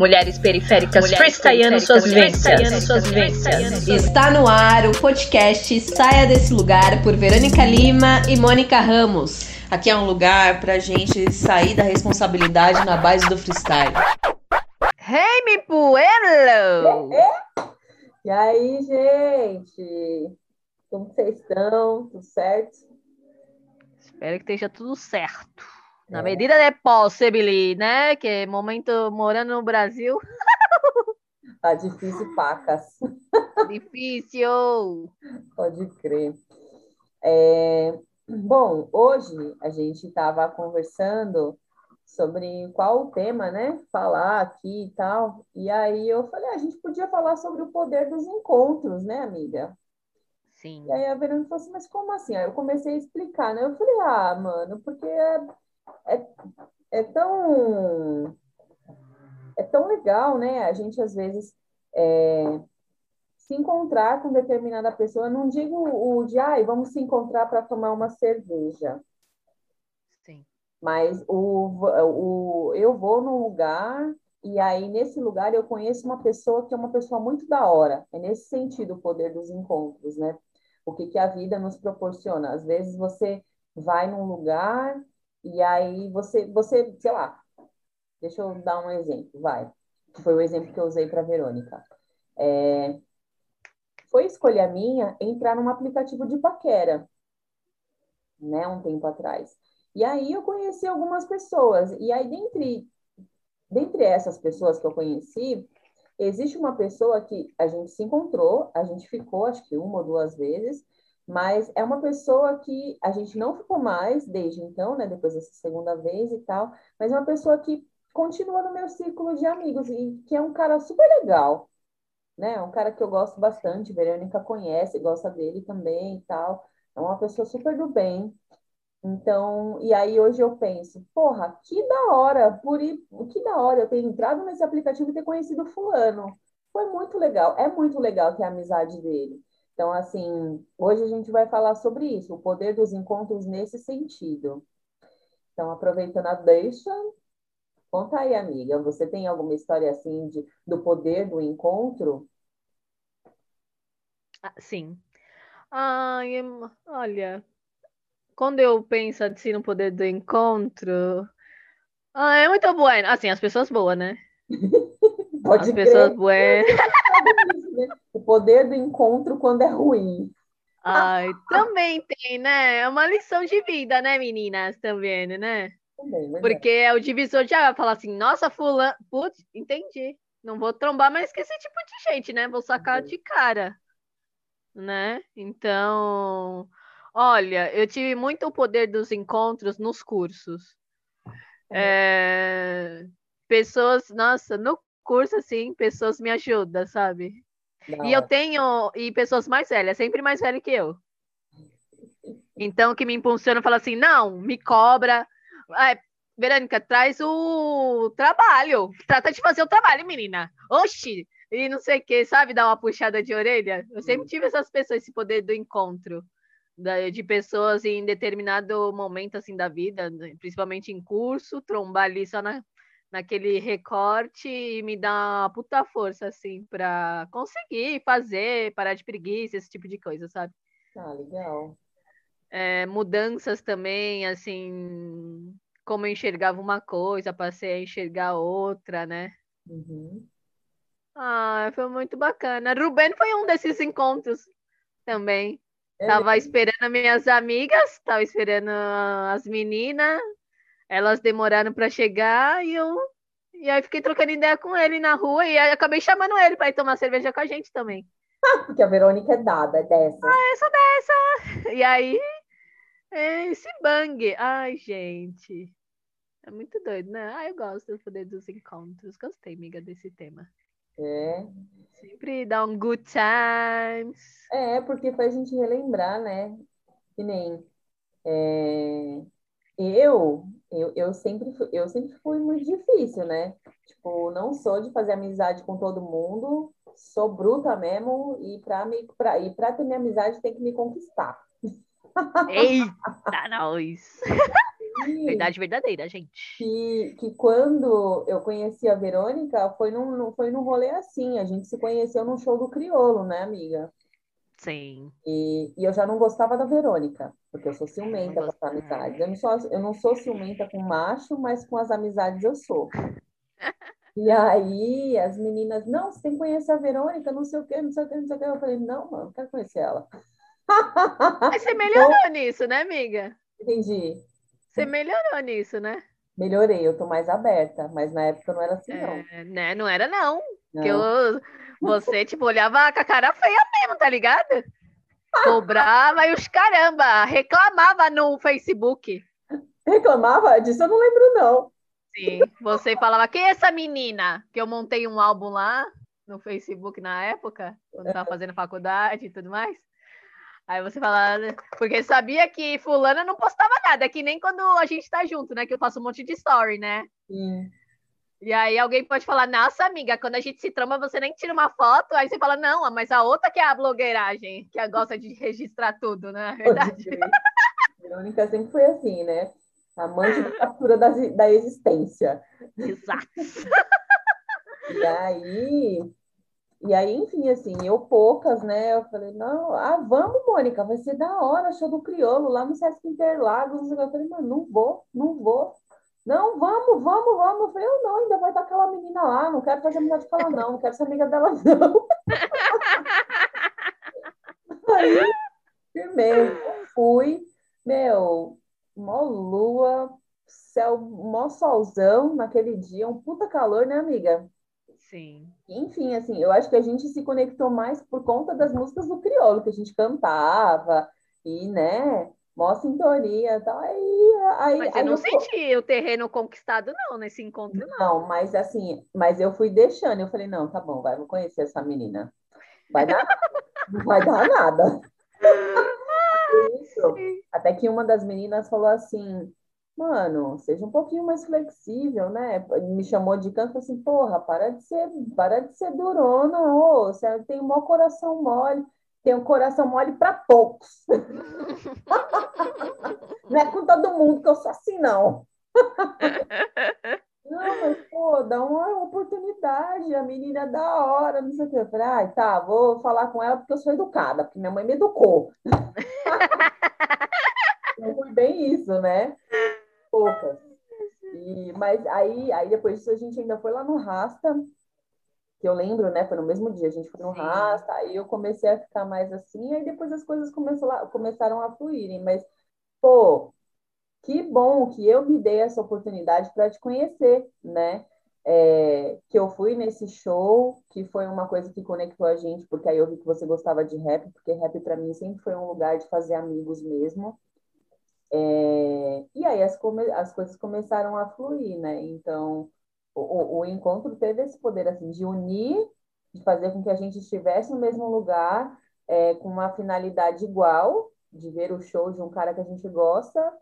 Mulheres periféricas freestyleando suas vivências. Está no ar o podcast Saia Desse Lugar por Verônica Lima e Mônica Ramos. Aqui é um lugar pra gente sair da responsabilidade na base do freestyle. Hey, mi pueblo! E aí, gente? Como vocês estão? Tudo certo? Espero que esteja tudo certo. Na é. medida de possível, né? Que momento morando no Brasil. Tá difícil, pacas. Difícil. Pode crer. É, bom, hoje a gente estava conversando sobre qual o tema, né? Falar aqui e tal. E aí eu falei, ah, a gente podia falar sobre o poder dos encontros, né, amiga? Sim. E aí a Verônica falou assim, mas como assim? Aí eu comecei a explicar, né? Eu falei, ah, mano, porque é é, é tão é tão legal, né? A gente às vezes é, se encontrar com determinada pessoa. Não digo o de, ai, vamos se encontrar para tomar uma cerveja. Sim. Mas o, o, eu vou num lugar e aí nesse lugar eu conheço uma pessoa que é uma pessoa muito da hora. É nesse sentido o poder dos encontros, né? O que, que a vida nos proporciona. Às vezes você vai num lugar e aí você, você, sei lá, deixa eu dar um exemplo, vai. Foi o exemplo que eu usei para Verônica. É, foi escolha minha entrar num aplicativo de paquera, né, um tempo atrás. E aí eu conheci algumas pessoas, e aí dentre, dentre essas pessoas que eu conheci, existe uma pessoa que a gente se encontrou, a gente ficou, acho que uma ou duas vezes, mas é uma pessoa que a gente não ficou mais desde então, né? Depois dessa segunda vez e tal. Mas é uma pessoa que continua no meu círculo de amigos e que é um cara super legal, né? É um cara que eu gosto bastante. Verônica conhece, gosta dele também e tal. É uma pessoa super do bem. Então, e aí hoje eu penso, porra, que da hora, por que da hora eu ter entrado nesse aplicativo e ter conhecido fulano. Foi muito legal, é muito legal ter a amizade dele. Então, assim, hoje a gente vai falar sobre isso, o poder dos encontros nesse sentido. Então, aproveitando a deixa, conta aí, amiga, você tem alguma história assim de, do poder do encontro? Ah, sim. Ai, olha, quando eu penso assim no poder do encontro, ah, é muito bom. Assim, as pessoas boas, né? Pode as crer. pessoas boas. O poder do encontro quando é ruim. Ai, também tem, né? É uma lição de vida, né, meninas? Também, né? Também, Porque é o divisor de água. Falar assim, nossa, fulano... Putz, entendi. Não vou trombar mais com esse tipo de gente, né? Vou sacar de cara. Né? Então... Olha, eu tive muito o poder dos encontros nos cursos. É... Pessoas, nossa, no curso, assim, pessoas me ajudam, sabe? Não. E eu tenho, e pessoas mais velhas, sempre mais velhas que eu. Então, que me impulsiona fala assim: não, me cobra. É, Verônica, traz o trabalho. Trata de fazer o trabalho, menina. Oxi! E não sei o que, sabe? Dar uma puxada de orelha. Eu sempre tive essas pessoas, esse poder do encontro. De pessoas em determinado momento assim da vida, principalmente em curso, trombar ali só na, naquele recorte e me dá uma puta força, assim, para conseguir fazer, parar de preguiça, esse tipo de coisa, sabe? Ah, legal. É, mudanças também, assim, como eu enxergava uma coisa, passei a enxergar outra, né? Uhum. Ah, foi muito bacana. Ruben foi um desses encontros também. É tava esperando minhas amigas, tava esperando as meninas, elas demoraram para chegar e eu e aí fiquei trocando ideia com ele na rua e aí acabei chamando ele para ir tomar cerveja com a gente também. Porque a Verônica é dada, é dessa. Ah, eu sou dessa. E aí, é esse bang. Ai, gente. É muito doido, né? Ah, eu gosto do poder dos encontros. Gostei, amiga, desse tema. É. Sempre dá um good times. É, porque faz a gente relembrar, né? Que nem. É eu, eu, eu sempre fui, eu sempre fui muito difícil, né? Tipo, não sou de fazer amizade com todo mundo, sou bruta mesmo, e para me, pra, e pra ter minha amizade tem que me conquistar. Eita, nós! Verdade verdadeira, gente. Que, que quando eu conheci a Verônica, foi num, foi num rolê assim. A gente se conheceu num show do Criolo, né, amiga? Sim. E, e eu já não gostava da Verônica, porque eu sou ciumenta com as amizades. Eu não, sou, eu não sou ciumenta com macho, mas com as amizades eu sou. E aí as meninas, não, você tem que conhecer a Verônica, não sei o quê, não sei o quê, não sei o quê. Eu falei, não, mano, não quero conhecer ela. Mas você melhorou então, nisso, né, amiga? Entendi. Você melhorou nisso, né? Melhorei, eu tô mais aberta, mas na época não era assim, não. É, né? Não era, não. não. Que eu, você, tipo, olhava com a cara feia mesmo, tá ligado? Cobrava e os caramba, reclamava no Facebook. Reclamava? Disso eu não lembro, não. Sim, você falava, quem é essa menina? Que eu montei um álbum lá no Facebook na época, quando estava fazendo faculdade e tudo mais. Aí você falava, porque sabia que fulana não postava nada, que nem quando a gente tá junto, né? Que eu faço um monte de story, né? Sim. E aí alguém pode falar, nossa, amiga, quando a gente se trama, você nem tira uma foto, aí você fala, não, mas a outra que é a blogueiragem, que gosta de registrar tudo, né? É verdade. A Verônica sempre foi assim, né? Amante da captura da, da existência. Exato. E aí, e aí, enfim, assim, eu poucas, né? Eu falei, não, ah, vamos, Mônica, vai ser da hora, show do Criolo, lá no Sesc Interlagos. Eu falei, mano, não vou, não vou. Não, vamos, vamos, vamos. Eu falei, eu não, ainda vai estar aquela menina lá, não quero fazer amizade com ela, não, não quero ser amiga dela, não. aí, firmei, fui, meu, mó lua, céu, mó solzão naquele dia, um puta calor, né, amiga? Sim. Enfim, assim, eu acho que a gente se conectou mais por conta das músicas do crioulo, que a gente cantava, e, né, mó sintonia tal. Aí, aí, mas eu não eu... senti o terreno conquistado, não, nesse encontro, não. Não, mas assim, mas eu fui deixando, eu falei, não, tá bom, vai, vou conhecer essa menina. Vai dar, não vai dar nada. Isso. Até que uma das meninas falou assim, mano, seja um pouquinho mais flexível, né? Me chamou de canto assim, porra, para de ser, para de ser durona, ô, você tem um maior coração mole tem um coração mole para poucos. não é com todo mundo que eu sou assim, não. não, mas, pô, dá uma oportunidade, a menina é da hora, não sei o que. Eu falei, ah, tá, vou falar com ela porque eu sou educada, porque minha mãe me educou. Não foi bem isso, né? Poucas. E, mas aí, aí depois disso a gente ainda foi lá no Rasta, que eu lembro, né? Foi no mesmo dia, a gente foi no Sim. Rasta, aí eu comecei a ficar mais assim, aí depois as coisas começaram a fluírem, mas, pô, que bom que eu me dei essa oportunidade para te conhecer, né? É, que eu fui nesse show, que foi uma coisa que conectou a gente, porque aí eu vi que você gostava de rap, porque rap para mim sempre foi um lugar de fazer amigos mesmo. É, e aí as, as coisas começaram a fluir, né? Então, o, o encontro teve esse poder assim de unir, de fazer com que a gente estivesse no mesmo lugar, é, com uma finalidade igual, de ver o show de um cara que a gente gosta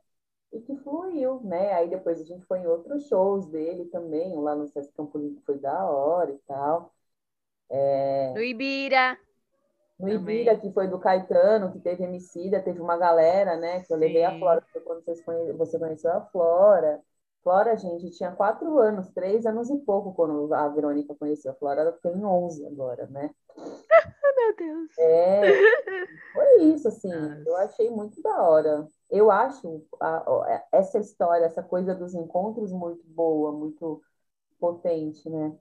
e que fluiu, né? Aí depois a gente foi em outros shows dele também, lá no Sesc Campo Limpo foi da hora e tal. É... No Ibira. No Ibira, que foi do Caetano, que teve Emicida, teve uma galera, né? Que eu levei a Flora, quando você conheceu a Flora. Flora, gente, tinha quatro anos, três anos e pouco quando a Verônica conheceu. A Flora ela tem onze agora, né? Meu Deus. É, foi isso, assim. Nossa. Eu achei muito da hora. Eu acho a, a, essa história, essa coisa dos encontros muito boa, muito potente, né?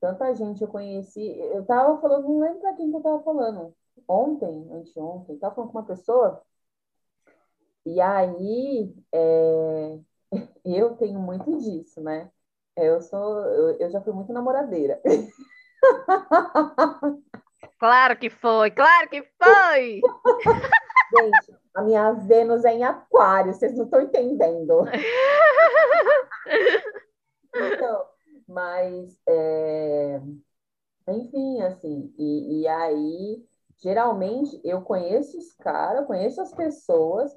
Tanta gente eu conheci. Eu tava falando, não lembro pra quem que eu tava falando. Ontem, anteontem, eu tava falando com uma pessoa. E aí, é, eu tenho muito disso, né? Eu sou, eu, eu já fui muito namoradeira. Claro que foi, claro que foi! Gente, a minha Vênus é em aquário, vocês não estão entendendo. então, mas, é... enfim, assim, e, e aí, geralmente, eu conheço os caras, conheço as pessoas,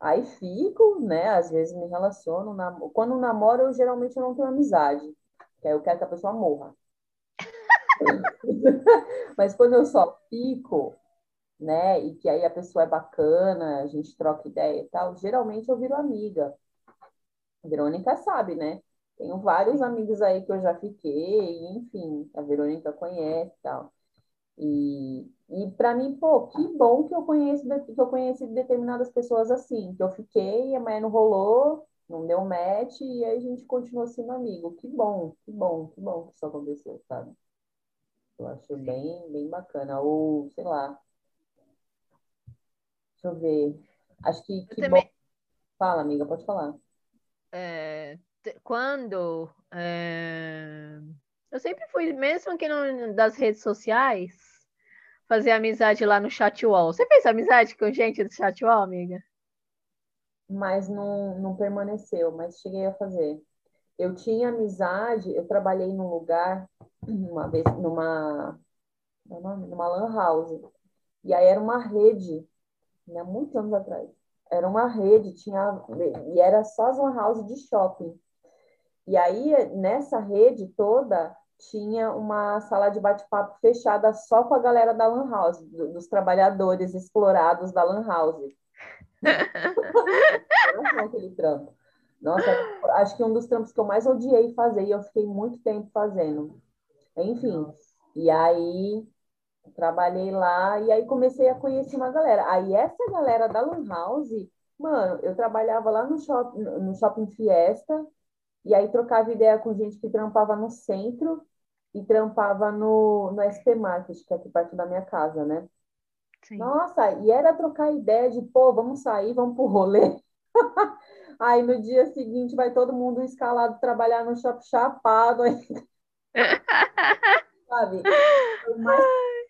Aí fico, né? Às vezes me relaciono. Nam... Quando namoro, eu geralmente não tenho amizade. Que aí eu quero que a pessoa morra. Mas quando eu só fico, né? E que aí a pessoa é bacana, a gente troca ideia e tal, geralmente eu viro amiga. A Verônica sabe, né? Tenho vários amigos aí que eu já fiquei, enfim, a Verônica conhece e tal. E, e para mim, pô, que bom que eu conheço que eu conheci determinadas pessoas assim, que eu fiquei, amanhã não rolou, não deu match e aí a gente continuou sendo amigo. Que bom, que bom, que bom que isso aconteceu, sabe? Eu acho bem, bem bacana. Ou, sei lá. Deixa eu ver. Acho que, que também... bom. Fala, amiga, pode falar. É, quando é, eu sempre fui, mesmo que não das redes sociais, fazer amizade lá no chat wall. Você fez amizade com gente do chat wall, amiga? Mas não, não permaneceu, mas cheguei a fazer. Eu tinha amizade, eu trabalhei num lugar, uma vez, numa, é numa lan house. E aí era uma rede, né, muitos anos atrás. Era uma rede, tinha, e era só as lan house de shopping. E aí, nessa rede toda, tinha uma sala de bate-papo fechada só com a galera da Lan House, dos trabalhadores explorados da Lan House. aquele trampo. Nossa, acho que um dos trampos que eu mais odiei fazer e eu fiquei muito tempo fazendo. Enfim, e aí trabalhei lá e aí comecei a conhecer uma galera. Aí essa galera da Lan House, mano, eu trabalhava lá no shopping, no shopping Fiesta e aí trocava ideia com gente que trampava no centro e trampava no, no SP Market, que é aqui perto da minha casa, né? Sim. Nossa, e era trocar ideia de, pô, vamos sair, vamos pro rolê. aí no dia seguinte vai todo mundo escalado trabalhar no shopping chapado. Aí... Sabe? Mais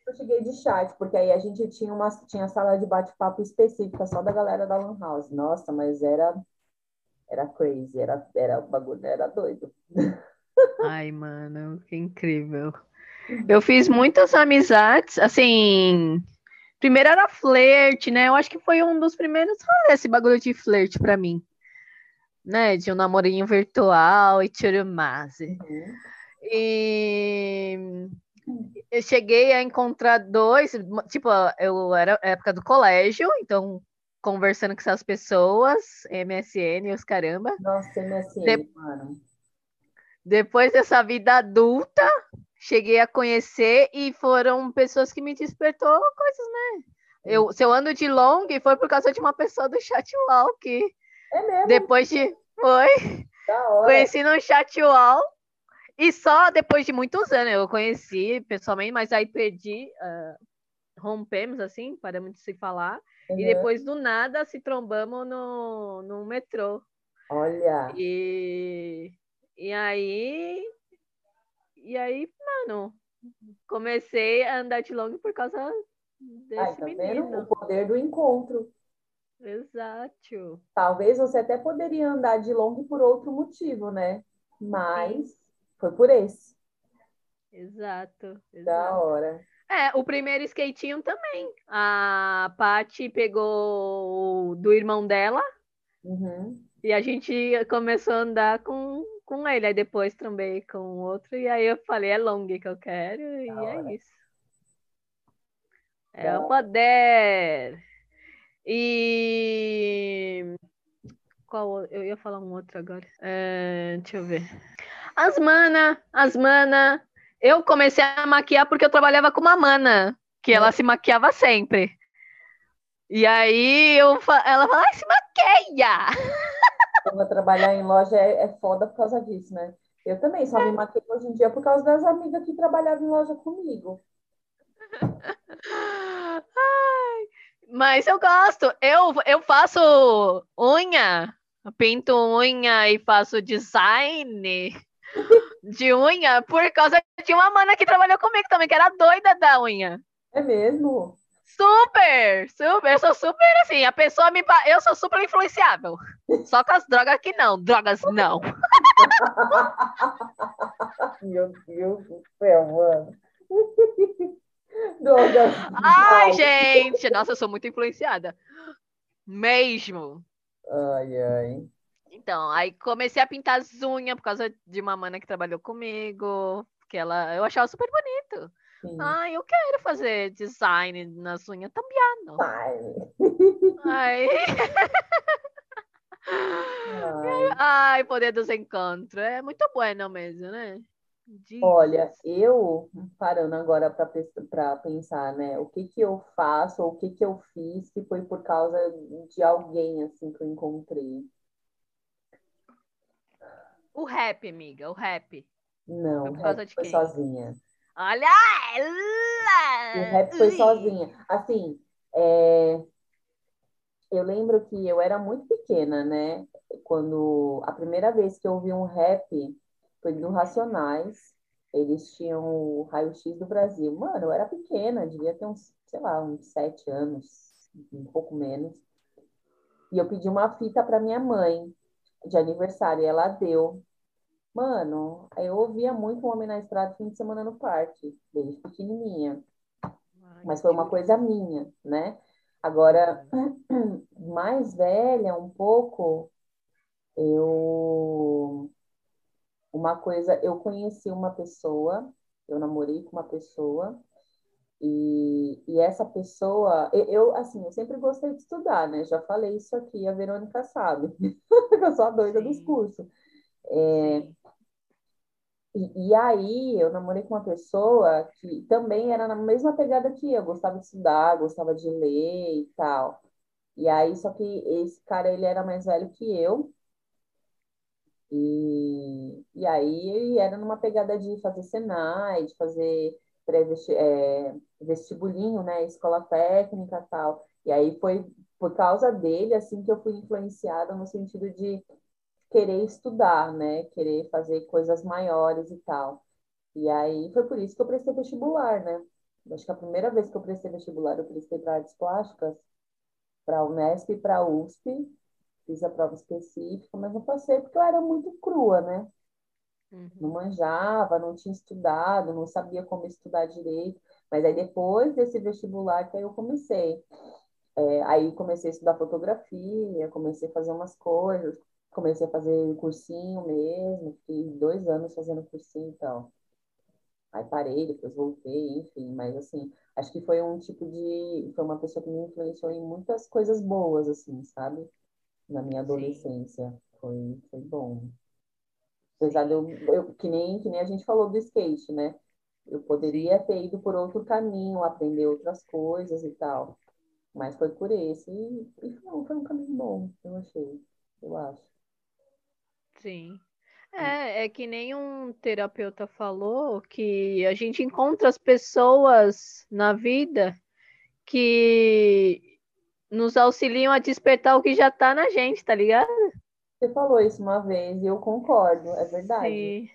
eu cheguei de chat, porque aí a gente tinha uma tinha sala de bate-papo específica só da galera da Lan House. Nossa, mas era era crazy, era, era o bagulho, era doido. Ai, mano, que incrível. Eu fiz muitas amizades, assim. Primeiro era flerte, né? Eu acho que foi um dos primeiros rolês, esse bagulho de flerte para mim. Né? De um namorinho virtual e mais. Uhum. E eu cheguei a encontrar dois, tipo, eu era época do colégio, então conversando com essas pessoas, MSN, os caramba. Nossa, MSN, De... mano. Depois dessa vida adulta, cheguei a conhecer e foram pessoas que me despertou coisas, né? Eu, se eu ando de long, foi por causa de uma pessoa do Chatwalk. É mesmo? Depois de. Foi. Conheci no Chatwalk. E só depois de muitos anos eu conheci pessoalmente, mas aí perdi. Uh, rompemos, assim, paramos de se falar. Uhum. E depois, do nada, se trombamos no, no metrô. Olha! E, e aí. E aí, mano, comecei a andar de longo por causa desse Ai, tá menino. Vendo? O poder do encontro. Exato. Talvez você até poderia andar de longo por outro motivo, né? Mas Sim. foi por esse. Exato, exato. Da hora. É, o primeiro skatinho também. A Paty pegou do irmão dela. Uhum. E a gente começou a andar com, com ele. Aí depois também com o outro. E aí eu falei, é long que eu quero. E é isso. É o poder. E. Qual? Eu ia falar um outro agora. É, deixa eu ver. As mana, as mana eu comecei a maquiar porque eu trabalhava com uma mana, que ela se maquiava sempre. E aí eu, ela fala, ai, se maqueia! Quando trabalhar em loja é, é foda por causa disso, né? Eu também só me maquio hoje em dia por causa das amigas que trabalhavam em loja comigo. Ai, mas eu gosto. Eu, eu faço unha, pinto unha e faço design de unha por causa de uma mana que trabalhou comigo também, que era doida da unha. É mesmo? Super, super, eu sou super assim, a pessoa me. Eu sou super influenciável. Só com as drogas que não, drogas não. Meu Deus do céu, mano. Drogas. Ai, gente, nossa, eu sou muito influenciada. Mesmo. Ai, ai. Então, aí comecei a pintar as unhas por causa de uma mana que trabalhou comigo, que ela, eu achava super bonito. Sim. Ah, eu quero fazer design nas unhas também. Aí... Ai. Ai, poder dos encontros. É muito bueno mesmo, né? Olha, eu parando agora para pensar, né? O que que eu faço, ou o que que eu fiz que foi por causa de alguém assim que eu encontrei. O rap, amiga, o rap. Não, foi o rap foi sozinha. Olha! O rap foi sozinha. Assim, é... eu lembro que eu era muito pequena, né? Quando a primeira vez que eu ouvi um rap foi do Racionais. Eles tinham o raio-x do Brasil. Mano, eu era pequena, devia ter uns, sei lá, uns sete anos, um pouco menos. E eu pedi uma fita para minha mãe de aniversário e ela deu. Mano, eu ouvia muito o Homem na Estrada fim de semana no parque, desde pequenininha. Mas foi uma coisa minha, né? Agora, mais velha um pouco, eu uma coisa, eu conheci uma pessoa, eu namorei com uma pessoa, e, e essa pessoa, eu, eu, assim, eu sempre gostei de estudar, né? Já falei isso aqui, a Verônica sabe, eu sou a doida Sim. dos cursos. É, e, e, aí eu namorei com uma pessoa que também era na mesma pegada que eu, gostava de estudar, gostava de ler e tal. E aí, só que esse cara, ele era mais velho que eu, e, e aí era numa pegada de fazer Senai, de fazer é, vestibulinho, né, escola técnica e tal. E aí foi por causa dele, assim, que eu fui influenciada no sentido de querer estudar, né, querer fazer coisas maiores e tal. E aí foi por isso que eu prestei vestibular, né. Acho que a primeira vez que eu prestei vestibular, eu prestei para artes plásticas, para a Unesp e para a USP, fiz a prova específica, mas não passei porque eu era muito crua, né? Uhum. Não manjava, não tinha estudado, não sabia como estudar direito. Mas aí depois desse vestibular que aí eu comecei. É, aí comecei a estudar fotografia, comecei a fazer umas coisas, comecei a fazer cursinho mesmo, fiquei dois anos fazendo cursinho e tal. Aí parei, depois voltei, enfim, mas assim, acho que foi um tipo de. Foi uma pessoa que me influenciou em muitas coisas boas, assim, sabe? na minha adolescência. Foi, foi bom. Apesar de eu, eu, que, nem, que nem a gente falou do skate, né? Eu poderia ter ido por outro caminho, aprender outras coisas e tal. Mas foi por esse. E, e não, foi um caminho bom, eu achei. Eu acho. Sim. É, é que nem um terapeuta falou que a gente encontra as pessoas na vida que nos auxiliam a despertar o que já está na gente, tá ligado? Você falou isso uma vez e eu concordo, é verdade. Sim.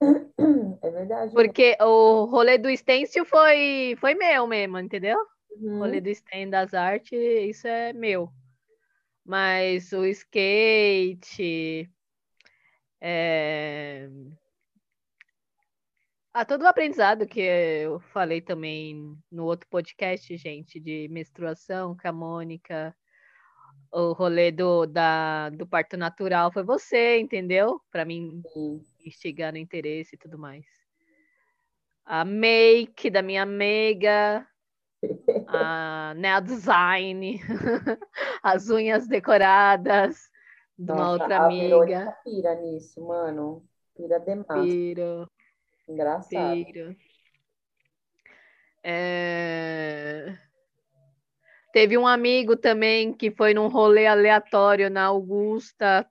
É verdade. Porque o rolê do stencil foi, foi meu mesmo, entendeu? Uhum. O rolê do stencil das artes, isso é meu. Mas o skate, é, todo o aprendizado que eu falei também no outro podcast, gente, de menstruação com a Mônica, o rolê do, da, do parto natural foi você, entendeu? Para mim instigar no interesse e tudo mais. A make da minha amiga, a nail design, as unhas decoradas de uma Nossa, outra a amiga. Pira nisso, mano. Pira demais. Piro. Engraçado. É... Teve um amigo também que foi num rolê aleatório na Augusta.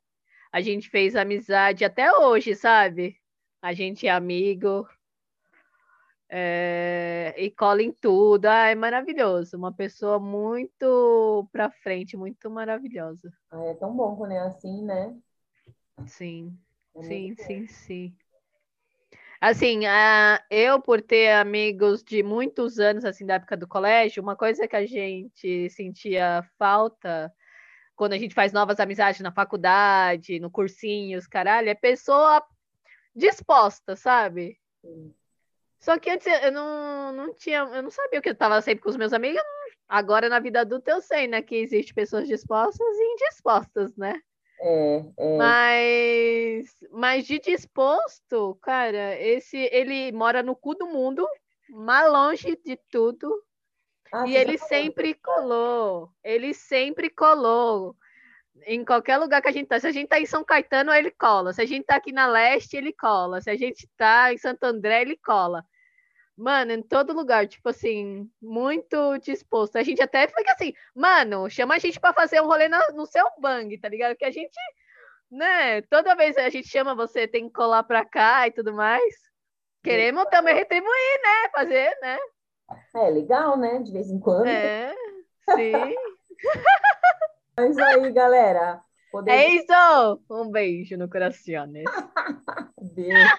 A gente fez amizade até hoje, sabe? A gente é amigo. É... E cola em tudo. Ah, é maravilhoso. Uma pessoa muito pra frente, muito maravilhosa. Ah, é tão bom quando é assim, né? Sim, é sim, sim, sim. Assim, eu por ter amigos de muitos anos, assim, da época do colégio, uma coisa que a gente sentia falta quando a gente faz novas amizades na faculdade, no cursinho, os caralho, é pessoa disposta, sabe? Sim. Só que antes eu não, não tinha, eu não sabia o que eu estava sempre com os meus amigos. Agora na vida adulta eu sei, né, que existe pessoas dispostas e indispostas, né? É, é. Mas, mas de disposto, cara, esse ele mora no cu do mundo, mais longe de tudo. Ah, e ele sempre colou, ele sempre colou Em qualquer lugar que a gente tá. Se a gente tá em São Caetano, ele cola. Se a gente tá aqui na Leste, ele cola. Se a gente tá em Santo André, ele cola. Mano, em todo lugar, tipo assim, muito disposto. A gente até fica assim, mano, chama a gente para fazer um rolê no, no seu bang, tá ligado? Que a gente, né, toda vez a gente chama você, tem que colar pra cá e tudo mais. Queremos também retribuir, né? Fazer, né? É legal, né? De vez em quando. É, sim. Mas aí, galera. Poder... É isso! Um beijo no coração. beijo.